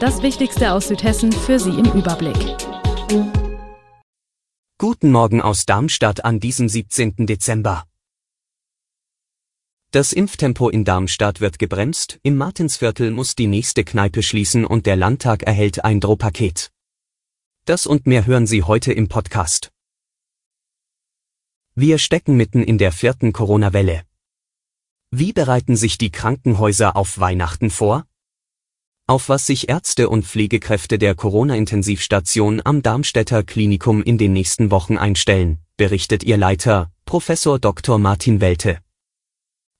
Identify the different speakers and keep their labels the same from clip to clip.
Speaker 1: Das Wichtigste aus Südhessen für Sie im Überblick.
Speaker 2: Guten Morgen aus Darmstadt an diesem 17. Dezember. Das Impftempo in Darmstadt wird gebremst, im Martinsviertel muss die nächste Kneipe schließen und der Landtag erhält ein Drohpaket. Das und mehr hören Sie heute im Podcast. Wir stecken mitten in der vierten Corona-Welle. Wie bereiten sich die Krankenhäuser auf Weihnachten vor? Auf was sich Ärzte und Pflegekräfte der Corona-Intensivstation am Darmstädter Klinikum in den nächsten Wochen einstellen, berichtet ihr Leiter, Professor Dr. Martin Welte.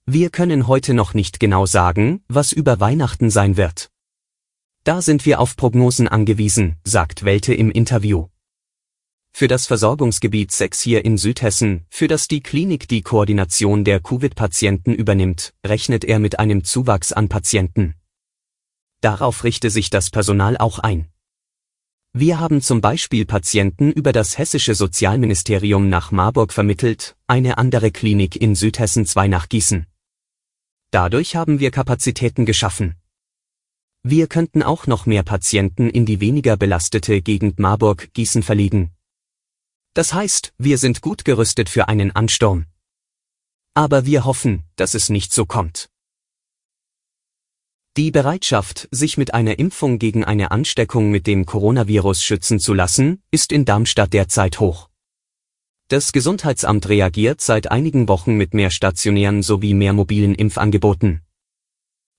Speaker 2: Wir können heute noch nicht genau sagen, was über Weihnachten sein wird. Da sind wir auf Prognosen angewiesen, sagt Welte im Interview. Für das Versorgungsgebiet 6 hier in Südhessen, für das die Klinik die Koordination der Covid-Patienten übernimmt, rechnet er mit einem Zuwachs an Patienten. Darauf richte sich das Personal auch ein. Wir haben zum Beispiel Patienten über das hessische Sozialministerium nach Marburg vermittelt, eine andere Klinik in Südhessen 2 nach Gießen. Dadurch haben wir Kapazitäten geschaffen. Wir könnten auch noch mehr Patienten in die weniger belastete Gegend Marburg-Gießen verlegen. Das heißt, wir sind gut gerüstet für einen Ansturm. Aber wir hoffen, dass es nicht so kommt. Die Bereitschaft, sich mit einer Impfung gegen eine Ansteckung mit dem Coronavirus schützen zu lassen, ist in Darmstadt derzeit hoch. Das Gesundheitsamt reagiert seit einigen Wochen mit mehr stationären sowie mehr mobilen Impfangeboten.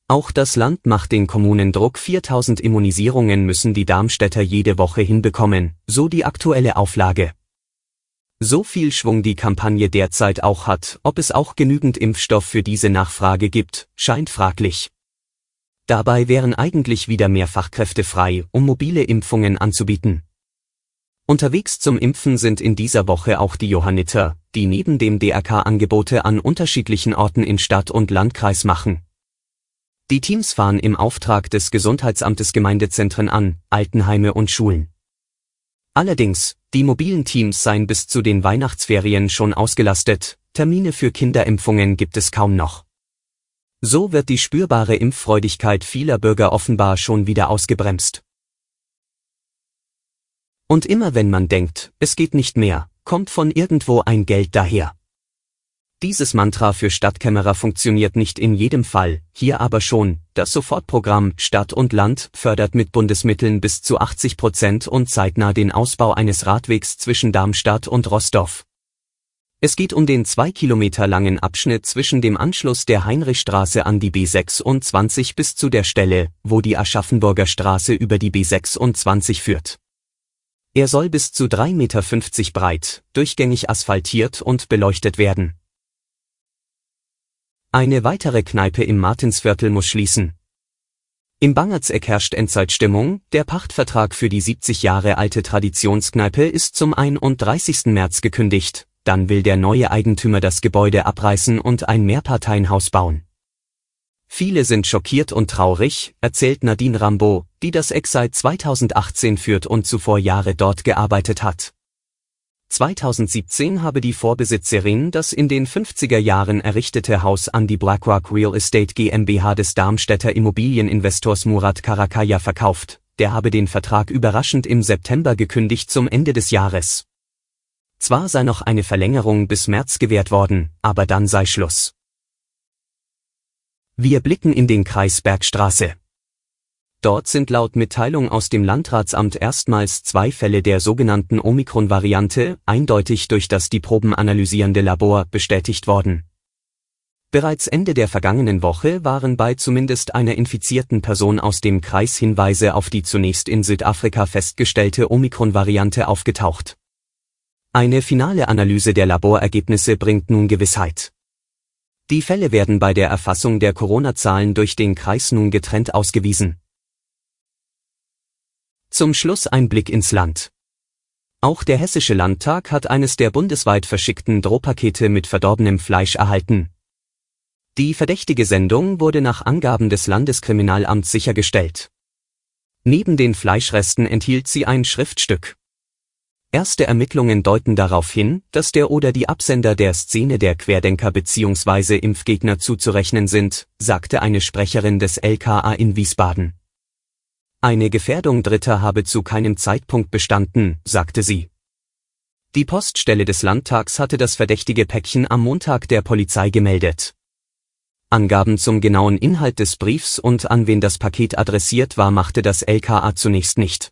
Speaker 2: Auch das Land macht den Kommunen Druck 4000 Immunisierungen müssen die Darmstädter jede Woche hinbekommen, so die aktuelle Auflage. So viel Schwung die Kampagne derzeit auch hat, ob es auch genügend Impfstoff für diese Nachfrage gibt, scheint fraglich. Dabei wären eigentlich wieder mehr Fachkräfte frei, um mobile Impfungen anzubieten. Unterwegs zum Impfen sind in dieser Woche auch die Johanniter, die neben dem DRK Angebote an unterschiedlichen Orten in Stadt und Landkreis machen. Die Teams fahren im Auftrag des Gesundheitsamtes Gemeindezentren an, Altenheime und Schulen. Allerdings, die mobilen Teams seien bis zu den Weihnachtsferien schon ausgelastet, Termine für Kinderimpfungen gibt es kaum noch. So wird die spürbare Impffreudigkeit vieler Bürger offenbar schon wieder ausgebremst. Und immer wenn man denkt, es geht nicht mehr, kommt von irgendwo ein Geld daher. Dieses Mantra für Stadtkämmerer funktioniert nicht in jedem Fall, hier aber schon. Das Sofortprogramm Stadt und Land fördert mit Bundesmitteln bis zu 80 Prozent und zeitnah den Ausbau eines Radwegs zwischen Darmstadt und Rostorf. Es geht um den zwei Kilometer langen Abschnitt zwischen dem Anschluss der Heinrichstraße an die B26 bis zu der Stelle, wo die Aschaffenburger Straße über die B26 führt. Er soll bis zu 3,50 Meter breit, durchgängig asphaltiert und beleuchtet werden. Eine weitere Kneipe im Martinsviertel muss schließen. Im Bangertseck herrscht Endzeitstimmung, der Pachtvertrag für die 70 Jahre alte Traditionskneipe ist zum 31. März gekündigt, dann will der neue Eigentümer das Gebäude abreißen und ein Mehrparteienhaus bauen. Viele sind schockiert und traurig, erzählt Nadine Rambo, die das Eck seit 2018 führt und zuvor Jahre dort gearbeitet hat. 2017 habe die Vorbesitzerin das in den 50er Jahren errichtete Haus an die BlackRock Real Estate GmbH des Darmstädter Immobilieninvestors Murat Karakaya verkauft. Der habe den Vertrag überraschend im September gekündigt zum Ende des Jahres. Zwar sei noch eine Verlängerung bis März gewährt worden, aber dann sei Schluss. Wir blicken in den Kreis Bergstraße. Dort sind laut Mitteilung aus dem Landratsamt erstmals zwei Fälle der sogenannten Omikron-Variante, eindeutig durch das die Proben analysierende Labor, bestätigt worden. Bereits Ende der vergangenen Woche waren bei zumindest einer infizierten Person aus dem Kreis Hinweise auf die zunächst in Südafrika festgestellte Omikron-Variante aufgetaucht. Eine finale Analyse der Laborergebnisse bringt nun Gewissheit. Die Fälle werden bei der Erfassung der Corona-Zahlen durch den Kreis nun getrennt ausgewiesen. Zum Schluss ein Blick ins Land. Auch der Hessische Landtag hat eines der bundesweit verschickten Drohpakete mit verdorbenem Fleisch erhalten. Die verdächtige Sendung wurde nach Angaben des Landeskriminalamts sichergestellt. Neben den Fleischresten enthielt sie ein Schriftstück. Erste Ermittlungen deuten darauf hin, dass der oder die Absender der Szene der Querdenker bzw. Impfgegner zuzurechnen sind, sagte eine Sprecherin des LKA in Wiesbaden. Eine Gefährdung Dritter habe zu keinem Zeitpunkt bestanden, sagte sie. Die Poststelle des Landtags hatte das verdächtige Päckchen am Montag der Polizei gemeldet. Angaben zum genauen Inhalt des Briefs und an wen das Paket adressiert war machte das LKA zunächst nicht.